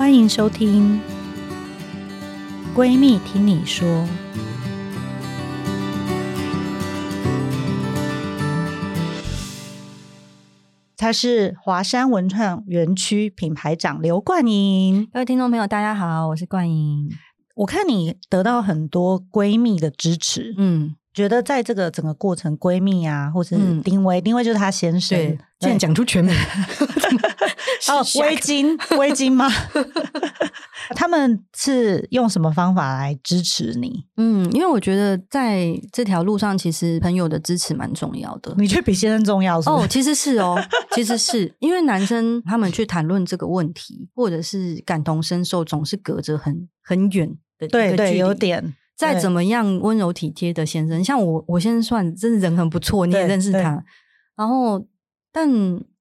欢迎收听《闺蜜听你说》。她是华山文创园区品牌长刘冠颖。各位听众朋友，大家好，我是冠颖。我看你得到很多闺蜜的支持，嗯。觉得在这个整个过程，闺蜜啊，或是丁薇，丁威就是她先生，竟然讲出全名，哦，威金，威金吗？他们是用什么方法来支持你？嗯，因为我觉得在这条路上，其实朋友的支持蛮重要的。你觉得比先生重要是？哦，其实是哦，其实是因为男生他们去谈论这个问题，或者是感同身受，总是隔着很很远的对对，有点。再怎么样温柔体贴的先生，像我，我先生算真的人很不错，你也认识他。然后，但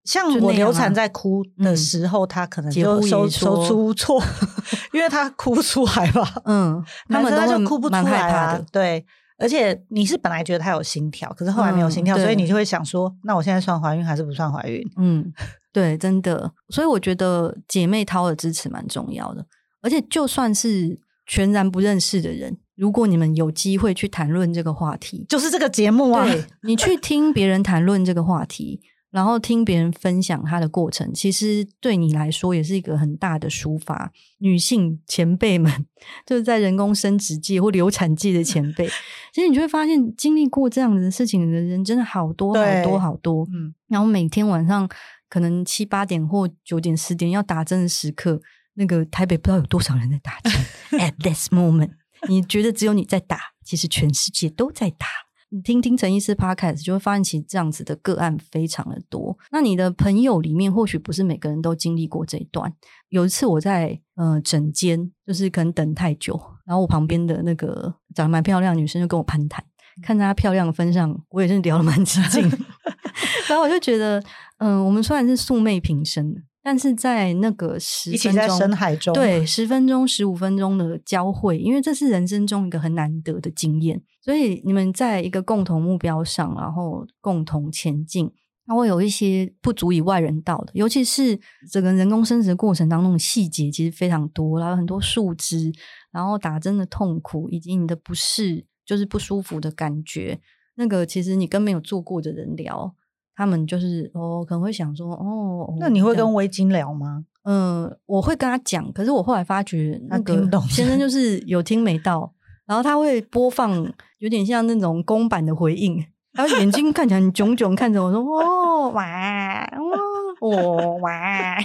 像我流产在哭的时候，嗯、他可能就手手足无措，因为他哭不出来吧。嗯，他们他就哭不出来啊。对，而且你是本来觉得他有心跳，可是后来没有心跳，嗯、所以你就会想说，那我现在算怀孕还是不算怀孕？嗯，对，真的。所以我觉得姐妹淘的支持蛮重要的，而且就算是全然不认识的人。如果你们有机会去谈论这个话题，就是这个节目啊。对，你去听别人谈论这个话题，然后听别人分享他的过程，其实对你来说也是一个很大的抒发。女性前辈们，就是在人工生殖界或流产界的前辈，其实你就会发现，经历过这样的事情的人真的好多好多好多。嗯，然后每天晚上可能七八点或九点十点要打针的时刻，那个台北不知道有多少人在打针。At this moment。你觉得只有你在打，其实全世界都在打。你听听陈医师 Podcast，就会发现其实这样子的个案非常的多。那你的朋友里面，或许不是每个人都经历过这一段。有一次我在呃诊间，就是可能等太久，然后我旁边的那个长得蛮漂亮的女生就跟我攀谈，看在她漂亮的份上，我也是聊得蛮起劲。然后我就觉得，嗯、呃，我们虽然是素昧平生。但是在那个十分钟，一起在深海中，对，十分钟、十五分钟的交汇，因为这是人生中一个很难得的经验，所以你们在一个共同目标上，然后共同前进，它会有一些不足以外人道的，尤其是整个人工生殖的过程当中的细节其实非常多，然后很多树枝，然后打针的痛苦，以及你的不适，就是不舒服的感觉，那个其实你跟没有做过的人聊。他们就是哦，可能会想说哦，那你会跟微晶聊吗？嗯，我会跟他讲，可是我后来发觉那个先生就是有听没到，然后他会播放有点像那种公版的回应，然后眼睛看起来很炯炯看着我说哦哇哦哇，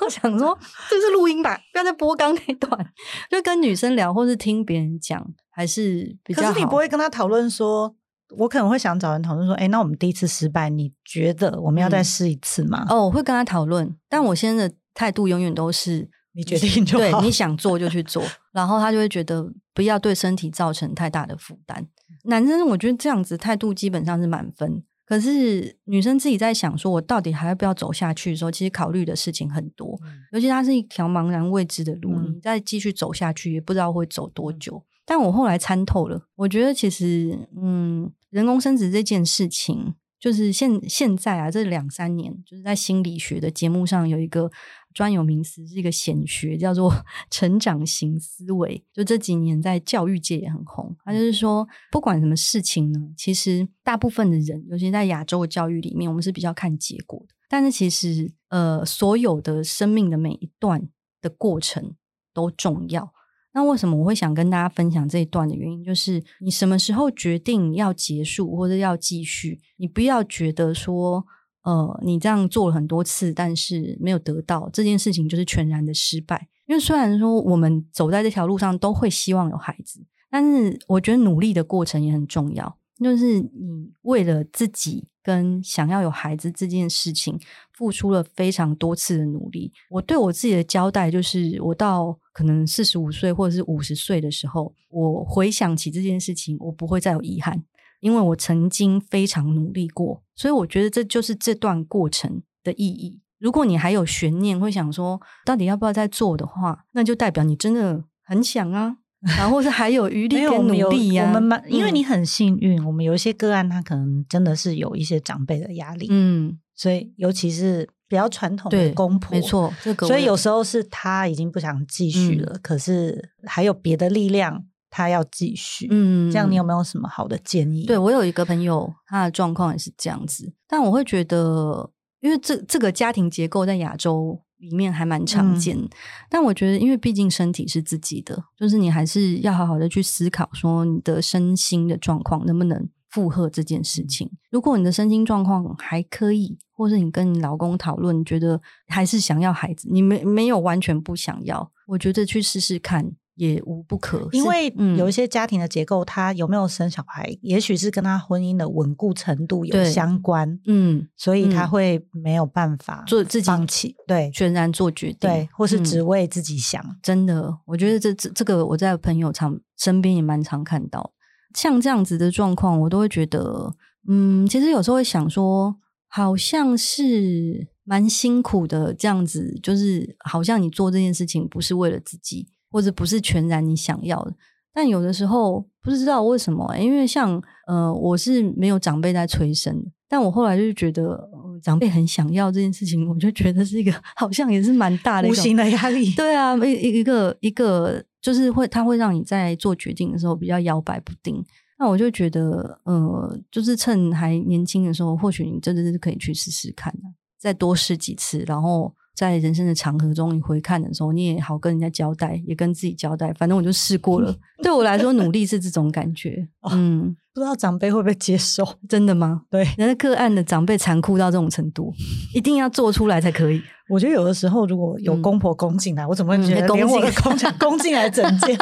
我 想说这是录音吧，不要再播刚那段，就跟女生聊或是听别人讲还是比较好。可是你不会跟他讨论说？我可能会想找人讨论说，哎，那我们第一次失败，你觉得我们要再试一次吗？嗯、哦，我会跟他讨论，但我现在的态度永远都是你决定就好，对，你想做就去做，然后他就会觉得不要对身体造成太大的负担。男生我觉得这样子态度基本上是满分，可是女生自己在想说，我到底还要不要走下去的时候，其实考虑的事情很多，嗯、尤其它是一条茫然未知的路，嗯、你再继续走下去也不知道会走多久。但我后来参透了，我觉得其实，嗯，人工生殖这件事情，就是现现在啊，这两三年，就是在心理学的节目上有一个专有名词，是一个显学，叫做 成长型思维。就这几年在教育界也很红。他就是说，不管什么事情呢，其实大部分的人，尤其在亚洲的教育里面，我们是比较看结果的。但是其实，呃，所有的生命的每一段的过程都重要。那为什么我会想跟大家分享这一段的原因，就是你什么时候决定要结束或者要继续，你不要觉得说，呃，你这样做了很多次，但是没有得到这件事情就是全然的失败。因为虽然说我们走在这条路上都会希望有孩子，但是我觉得努力的过程也很重要。就是你为了自己跟想要有孩子这件事情，付出了非常多次的努力。我对我自己的交代就是，我到可能四十五岁或者是五十岁的时候，我回想起这件事情，我不会再有遗憾，因为我曾经非常努力过。所以我觉得这就是这段过程的意义。如果你还有悬念，会想说到底要不要再做的话，那就代表你真的很想啊。然后是还有余力跟努力呀、啊，我们蛮因为你很幸运，嗯、我们有一些个案，他可能真的是有一些长辈的压力，嗯，所以尤其是比较传统的公婆，没错，这个所以有时候是他已经不想继续了，嗯、可是还有别的力量，他要继续。嗯，这样你有没有什么好的建议？对，我有一个朋友，他的状况也是这样子，但我会觉得，因为这这个家庭结构在亚洲里面还蛮常见，嗯、但我觉得，因为毕竟身体是自己的，就是你还是要好好的去思考，说你的身心的状况能不能。负荷这件事情，如果你的身心状况还可以，或是你跟你老公讨论，觉得还是想要孩子，你没没有完全不想要，我觉得去试试看也无不可。因为有一些家庭的结构，他有没有生小孩，也许是跟他婚姻的稳固程度有相关。嗯，所以他会没有办法做自己放弃，对，全然做决定，对，或是只为自己想。真的，我觉得这这这个我在朋友常身边也蛮常看到。像这样子的状况，我都会觉得，嗯，其实有时候会想说，好像是蛮辛苦的。这样子就是好像你做这件事情不是为了自己，或者不是全然你想要的。但有的时候不知道为什么、欸，因为像呃，我是没有长辈在催生，但我后来就觉得、呃、长辈很想要这件事情，我就觉得是一个好像也是蛮大的无形的压力。对啊，一一个一个。就是会，他会让你在做决定的时候比较摇摆不定。那我就觉得，呃，就是趁还年轻的时候，或许你真的是可以去试试看的，再多试几次，然后在人生的长河中，你回看的时候，你也好跟人家交代，也跟自己交代。反正我就试过了，对我来说，努力是这种感觉。嗯。不知道长辈会不会接受？真的吗？对，人家个案的长辈残酷到这种程度，一定要做出来才可以。我觉得有的时候如果有公婆攻进来，嗯、我怎么会觉得连我的公攻进来整间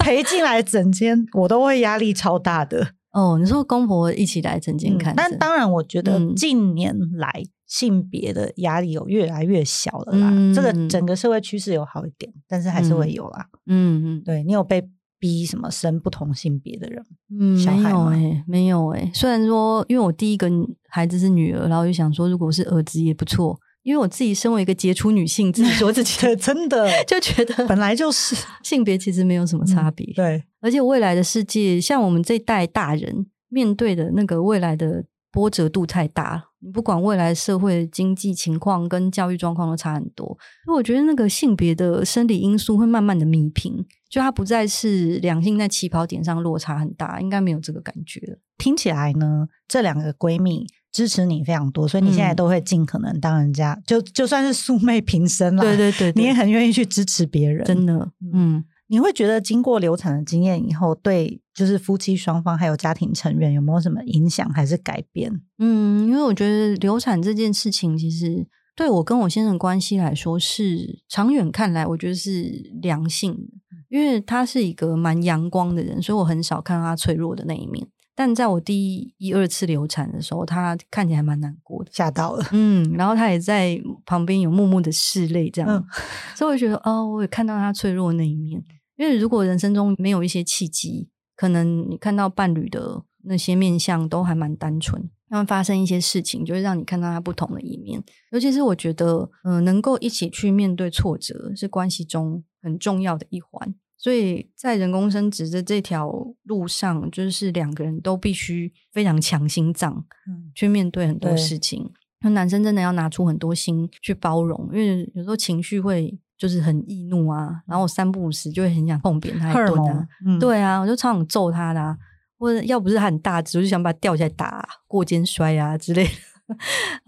陪进来整间，我都会压力超大的。哦，你说公婆一起来整间看、嗯，但当然，我觉得近年来性别的压力有越来越小了啦。嗯、这个整个社会趋势有好一点，但是还是会有啦。嗯嗯，对，你有被。逼什么生不同性别的人？嗯，没有哎、欸，没有哎、欸。虽然说，因为我第一个孩子是女儿，然后我就想说，如果是儿子也不错。因为我自己身为一个杰出女性，自己说自己 真的就觉得本来就是 性别其实没有什么差别、嗯。对，而且未来的世界，像我们这一代大人面对的那个未来的波折度太大了。你不管未来社会经济情况跟教育状况都差很多，所以我觉得那个性别的生理因素会慢慢的弥平，就它不再是两性在起跑点上落差很大，应该没有这个感觉了。听起来呢，这两个闺蜜支持你非常多，所以你现在都会尽可能当人家、嗯、就就算是素昧平生了，对对对，对，你也很愿意去支持别人，真的，嗯。你会觉得经过流产的经验以后，对就是夫妻双方还有家庭成员有没有什么影响还是改变？嗯，因为我觉得流产这件事情，其实对我跟我先生关系来说是长远看来，我觉得是良性的，因为他是一个蛮阳光的人，所以我很少看到他脆弱的那一面。但在我第一二次流产的时候，他看起来还蛮难过的，吓到了。嗯，然后他也在旁边有默默的拭泪，这样，嗯、所以我觉得哦，我也看到他脆弱的那一面。因为如果人生中没有一些契机，可能你看到伴侣的那些面相都还蛮单纯，那么发生一些事情，就会让你看到他不同的一面。尤其是我觉得，嗯、呃，能够一起去面对挫折，是关系中很重要的一环。所以在人工生殖的这条路上，就是两个人都必须非常强心脏，嗯，去面对很多事情。那男生真的要拿出很多心去包容，因为有时候情绪会。就是很易怒啊，然后我三不五时就会很想碰扁他一顿啊，嗯、对啊，我就超想揍他的啊，或者要不是他很大只，我就想把他吊起来打、啊、过肩摔啊之类的。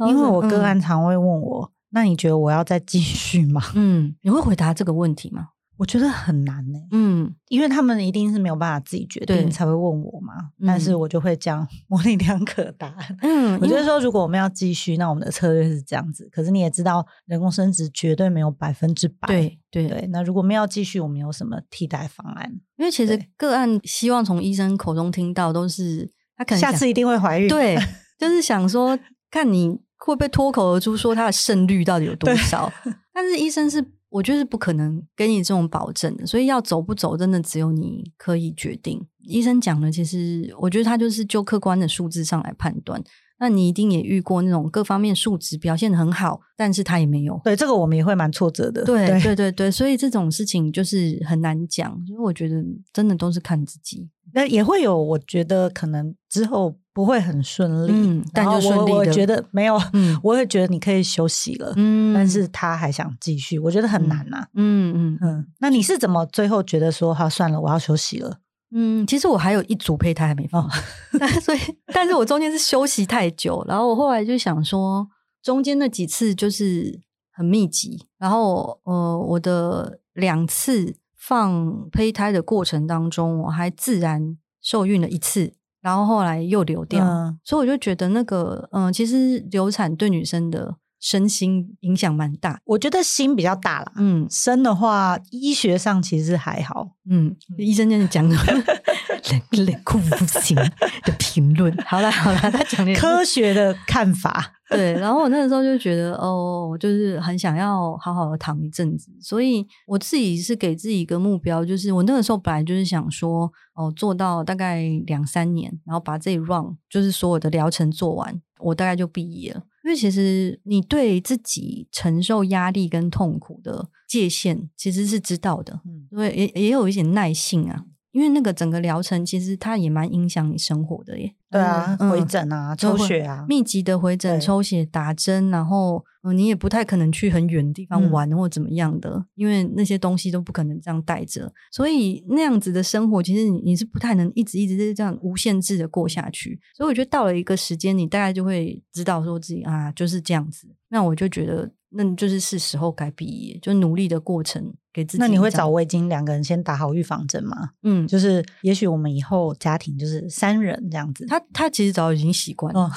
因为我个案常会问我，嗯、那你觉得我要再继续吗？嗯，你会回答这个问题吗？我觉得很难呢、欸，嗯，因为他们一定是没有办法自己决定才会问我嘛，对但是我就会这样 模棱两可答案。嗯，我觉得说如果我们要继续，那我们的策略是这样子。可是你也知道，人工生殖绝对没有百分之百。对对对，那如果我们要继续，我们有什么替代方案？因为其实个案希望从医生口中听到都是他可能下次一定会怀孕，对，就是想说看你会不会脱口而出说他的胜率到底有多少。但是医生是。我觉得是不可能给你这种保证的，所以要走不走，真的只有你可以决定。医生讲的，其实我觉得他就是就客观的数字上来判断。那你一定也遇过那种各方面数值表现的很好，但是他也没有。对，这个我们也会蛮挫折的。对，对，对，对，对，所以这种事情就是很难讲。所以我觉得真的都是看自己。那也会有，我觉得可能之后不会很顺利，嗯，但就顺利的。我觉得没有，嗯，我也觉得你可以休息了，嗯，但是他还想继续，我觉得很难呐，啊，嗯嗯嗯。那你是怎么最后觉得说，好算了，我要休息了？嗯，其实我还有一组胚胎还没放，哦，所以，但是我中间是休息太久，然后我后来就想说，中间那几次就是很密集，然后呃，我的两次放胚胎的过程当中，我还自然受孕了一次。然后后来又流掉，嗯、所以我就觉得那个，嗯，其实流产对女生的身心影响蛮大。我觉得心比较大啦，嗯，生的话医学上其实还好，嗯，医生就是讲的 冷冷酷无情的评论。好了好了，他讲科学的看法。对，然后我那个时候就觉得，哦，我就是很想要好好的躺一阵子，所以我自己是给自己一个目标，就是我那个时候本来就是想说，哦，做到大概两三年，然后把这一 round 就是所有的疗程做完，我大概就毕业了。因为其实你对自己承受压力跟痛苦的界限其实是知道的，嗯，所以也也有一点耐性啊。因为那个整个疗程其实它也蛮影响你生活的耶。对啊，嗯、回诊啊，抽血啊，密集的回诊、抽血、打针，然后嗯，你也不太可能去很远的地方玩或怎么样的，嗯、因为那些东西都不可能这样带着。所以那样子的生活，其实你你是不太能一直一直是这样无限制的过下去。所以我觉得到了一个时间，你大概就会知道说自己啊就是这样子。那我就觉得。那你就是是时候该毕业，就努力的过程给自己。那你会找魏京两个人先打好预防针吗？嗯，就是也许我们以后家庭就是三人这样子。他他其实早已经习惯了，哦、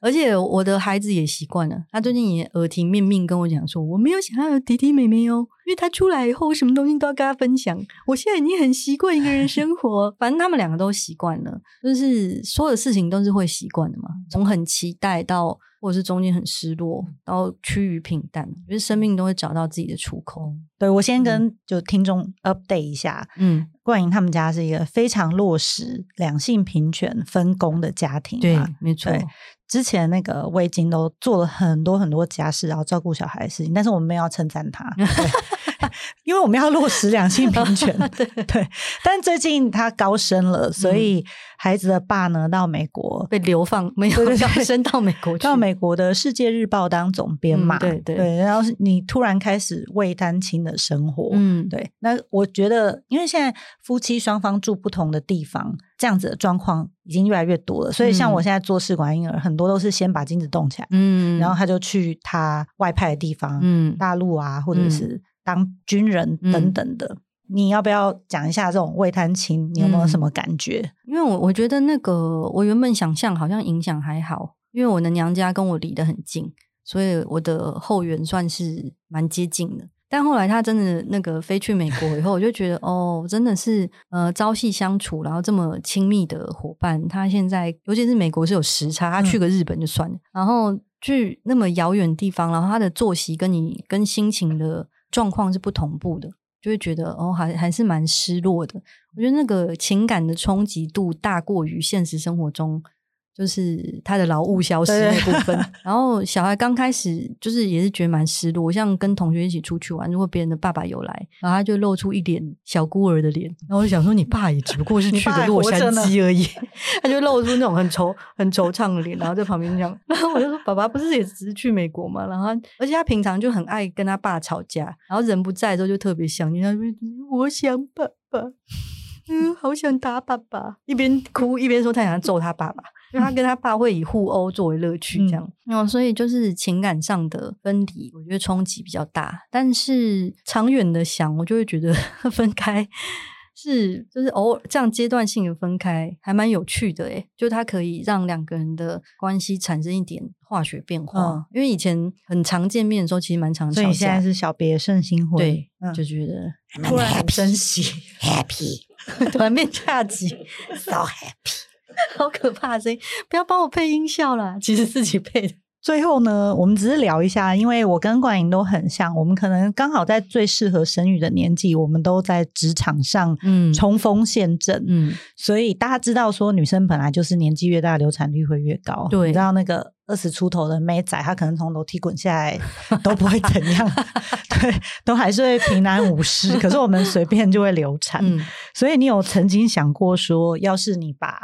而且我的孩子也习惯了。他最近也耳提面命跟我讲说，我没有想要有弟弟妹妹哦，因为他出来以后，我什么东西都要跟他分享。我现在已经很习惯一个人生活，反正他们两个都习惯了，就是所有的事情都是会习惯的嘛。从很期待到。或者是中间很失落，然后趋于平淡，我觉得生命都会找到自己的出口。对，我先跟就听众 update 一下，嗯，冠莹他们家是一个非常落实两性平权分工的家庭，对，没错。之前那个魏晶都做了很多很多家事，然后照顾小孩的事情，但是我们没有要称赞他。对因为我们要落实两性平权，对对。但最近他高升了，所以孩子的爸呢到美国被流放，没有高升到美国 去，到美国的《世界日报》当总编嘛。对对对。然后你突然开始为单亲的生活，嗯，对。那我觉得，因为现在夫妻双方住不同的地方，这样子的状况已经越来越多了。所以像我现在做试管婴儿，很多都是先把精子冻起来，嗯，然后他就去他外派的地方，嗯，大陆啊，或者是。当军人等等的，嗯、你要不要讲一下这种为单亲？你有没有什么感觉？嗯、因为我我觉得那个我原本想象好像影响还好，因为我的娘家跟我离得很近，所以我的后援算是蛮接近的。但后来他真的那个飞去美国以后，我就觉得哦，真的是呃朝夕相处，然后这么亲密的伙伴，他现在尤其是美国是有时差，他去个日本就算了，嗯、然后去那么遥远的地方，然后他的作息跟你跟心情的。状况是不同步的，就会觉得哦，还还是蛮失落的。我觉得那个情感的冲击度大过于现实生活中。就是他的劳务消失那部分，然后小孩刚开始就是也是觉得蛮失落，像跟同学一起出去玩，如果别人的爸爸有来，然后他就露出一脸小孤儿的脸，然后我就想说，你爸也只不过是去个洛杉矶而已，他就露出那种很惆很惆怅的脸，然后在旁边这样，然后我就说，爸爸不是也只是去美国吗？然后而且他平常就很爱跟他爸吵架，然后人不在的时候就特别想念他，我想爸爸，嗯，好想打爸爸，一边哭一边说他想要揍他爸爸。因为他跟他爸会以互殴作为乐趣，这样，然后、嗯、所以就是情感上的分离，我觉得冲击比较大。但是长远的想，我就会觉得 分开是就是偶尔这样阶段性的分开，还蛮有趣的诶，就它可以让两个人的关系产生一点化学变化。嗯、因为以前很常见面的时候，其实蛮常吵架。所以现在是小别胜新婚，对，嗯、就觉得突然很珍惜，happy，突然变 恰吉，so happy。好可怕的声音！不要帮我配音效啦，其实自己配的。最后呢，我们只是聊一下，因为我跟冠吟都很像，我们可能刚好在最适合生育的年纪，我们都在职场上嗯冲锋陷阵嗯，所以大家知道说女生本来就是年纪越大流产率会越高，对，你知道那个二十出头的妹仔，她可能从楼梯滚下来都不会怎样，对，都还是会平安无事。可是我们随便就会流产，嗯、所以你有曾经想过说，要是你把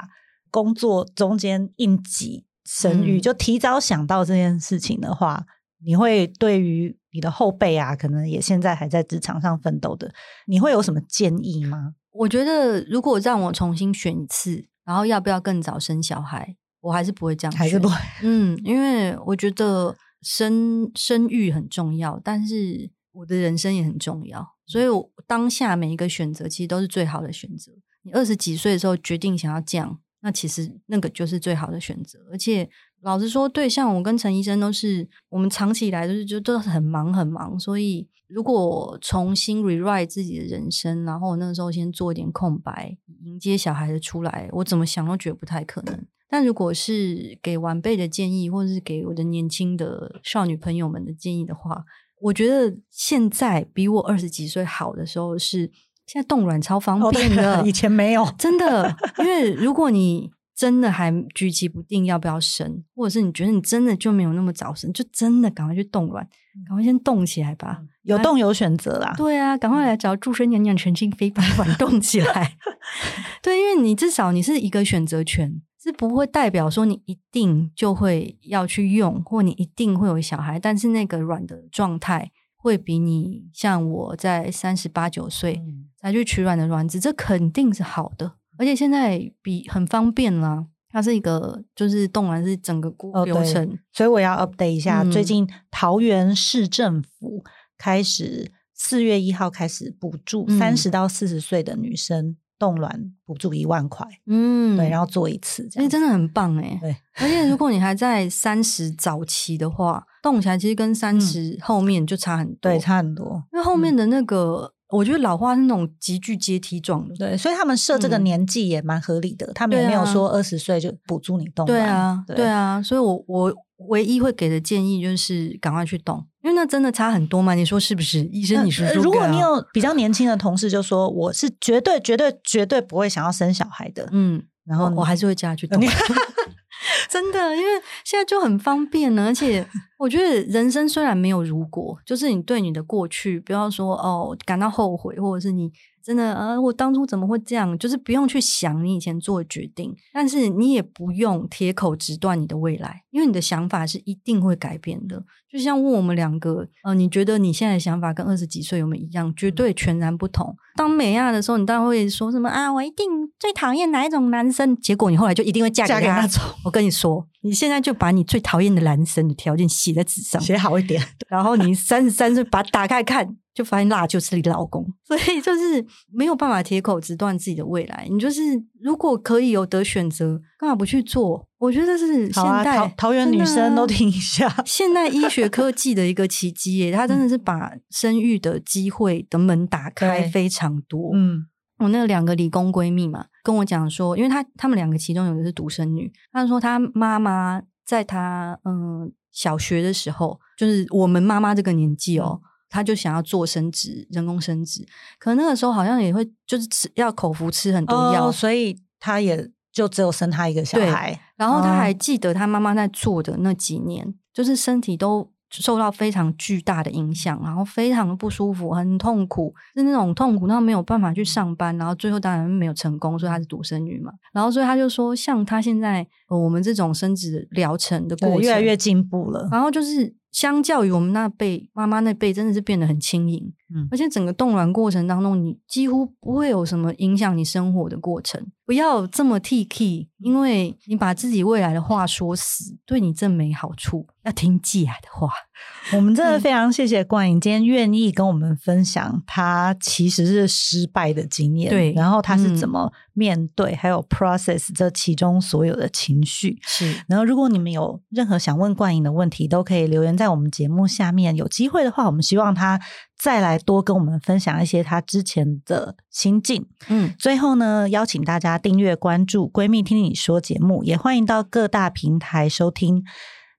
工作中间应急生育，嗯、就提早想到这件事情的话，你会对于你的后辈啊，可能也现在还在职场上奋斗的，你会有什么建议吗？我觉得如果让我重新选一次，然后要不要更早生小孩，我还是不会这样选，还是不会。嗯，因为我觉得生生育很重要，但是我的人生也很重要，所以我当下每一个选择其实都是最好的选择。你二十几岁的时候决定想要这样，那其实那个就是最好的选择。而且老实说，对，像我跟陈医生都是，我们长期以来都是就都是很忙很忙。所以如果重新 rewrite 自己的人生，然后我那时候先做一点空白，迎接小孩的出来，我怎么想都觉得不太可能。但如果是给晚辈的建议，或者是给我的年轻的少女朋友们的建议的话，我觉得现在比我二十几岁好的时候是。现在冻卵超方便的，哦，以前没有，真的。因为如果你真的还举棋不定要不要生，或者是你觉得你真的就没有那么早生，就真的赶快去冻卵，赶快先冻起来吧。有冻有选择啦，对啊，赶快来找祝生娘娘陈静飞把卵 冻起来。对，因为你至少你是一个选择权，是不会代表说你一定就会要去用，或你一定会有小孩，但是那个卵的状态。会比你像我在三十八九岁才去取卵的卵子，这肯定是好的，而且现在比很方便啦。它是一个就是冻卵是整个过流程，哦，所以我要 update 一下。嗯、最近桃园市政府开始四月一号开始补助三十到四十岁的女生冻卵补助一万块，嗯，对，然后做一次，这样真的很棒哎。对，而且如 果你还在三十早期的话。冻起来其实跟三十后面就差很多，对，差很多。因为后面的那个，嗯、我觉得老化是那种急剧阶梯状的，对，所以他们设这个年纪也蛮合理的，嗯、他们也没有说二十岁就补助你动。对啊，对，对啊，所以我我唯一会给的建议就是赶快去动，因为那真的差很多嘛，你说是不是？医生，你说说、呃、如果你有 比较年轻的同事，就说我是绝对绝对绝对不会想要生小孩的，嗯，然后我，我还是会叫他去动。真的，因为现在就很方便呢，而且我觉得人生虽然没有如果，就是你对你的过去，不要说哦感到后悔，或者是你。真的，啊，我当初怎么会这样？就是不用去想你以前做的决定，但是你也不用铁口直断你的未来，因为你的想法是一定会改变的。就像问我们两个，呃，你觉得你现在的想法跟二十几岁有没有一样？绝对全然不同。当美亚的时候，你当然会说什么啊？我一定最讨厌哪一种男生？结果你后来就一定会嫁给他。嫁给那种。我跟你说，你现在就把你最讨厌的男生的条件写在纸上，写好一点，然后你三十三岁把它打开看。就发现那就是你的老公，所以就是没有办法铁口直断自己的未来。你就是如果可以有得选择，干嘛不去做？我觉得这是现代、啊、桃园女生都听一下，现代医学科技的一个奇迹耶！它真的是把生育的机会的门打开非常多。嗯，我那两个理工闺蜜嘛，跟我讲说，因为她她们两个其中有一个是独生女，她说她妈妈在她嗯小学的时候，就是我们妈妈这个年纪哦。她就想要做生殖，人工生殖，可能那个时候好像也会就是吃要口服吃很多药，哦，所以她也就只有生她一个小孩。然后她还记得她妈妈在做的那几年，哦，就是身体都受到非常巨大的影响，然后非常的不舒服，很痛苦，是那种痛苦，到没有办法去上班，然后最后当然没有成功，所以她是独生女嘛。然后所以她就说，像她现在，呃，我们这种生殖疗程的过程越来越进步了，然后就是。相较于我们那辈妈妈那辈，真的是变得很轻盈，嗯，而且整个冻卵过程当中，你几乎不会有什么影响你生活的过程。不要这么 T K，因为你把自己未来的话说死，对你真没好处。要听季海的话。我们真的非常谢谢冠颖今天愿意跟我们分享他其实是失败的经验，对，然后他是怎么面对，嗯、还有 process 这其中所有的情绪。是，然后如果你们有任何想问冠颖的问题，都可以留言在我们节目下面。有机会的话，我们希望他。再来多跟我们分享一些她之前的心境。嗯，最后呢，邀请大家订阅关注“闺蜜听你说”节目，也欢迎到各大平台收听。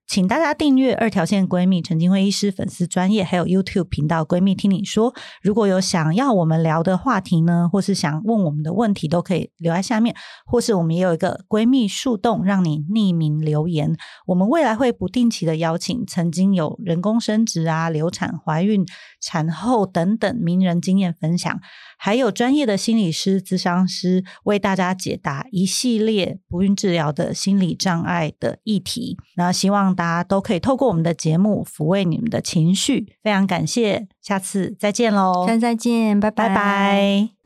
请大家订阅二条线闺蜜陈菁徽医师粉丝专业，还有 YouTube 频道“闺蜜听你说”。如果有想要我们聊的话题呢，或是想问我们的问题，都可以留在下面，或是我们也有一个闺蜜树洞，让你匿名留言。我们未来会不定期的邀请曾经有人工生殖啊、流产、怀孕、产后等等名人经验分享，还有专业的心理师、咨商师为大家解答一系列不孕治疗的心理障碍的议题。那希望望大家都可以透过我们的节目抚慰你们的情绪，非常感谢，下次再见喽！下次再见，拜拜拜。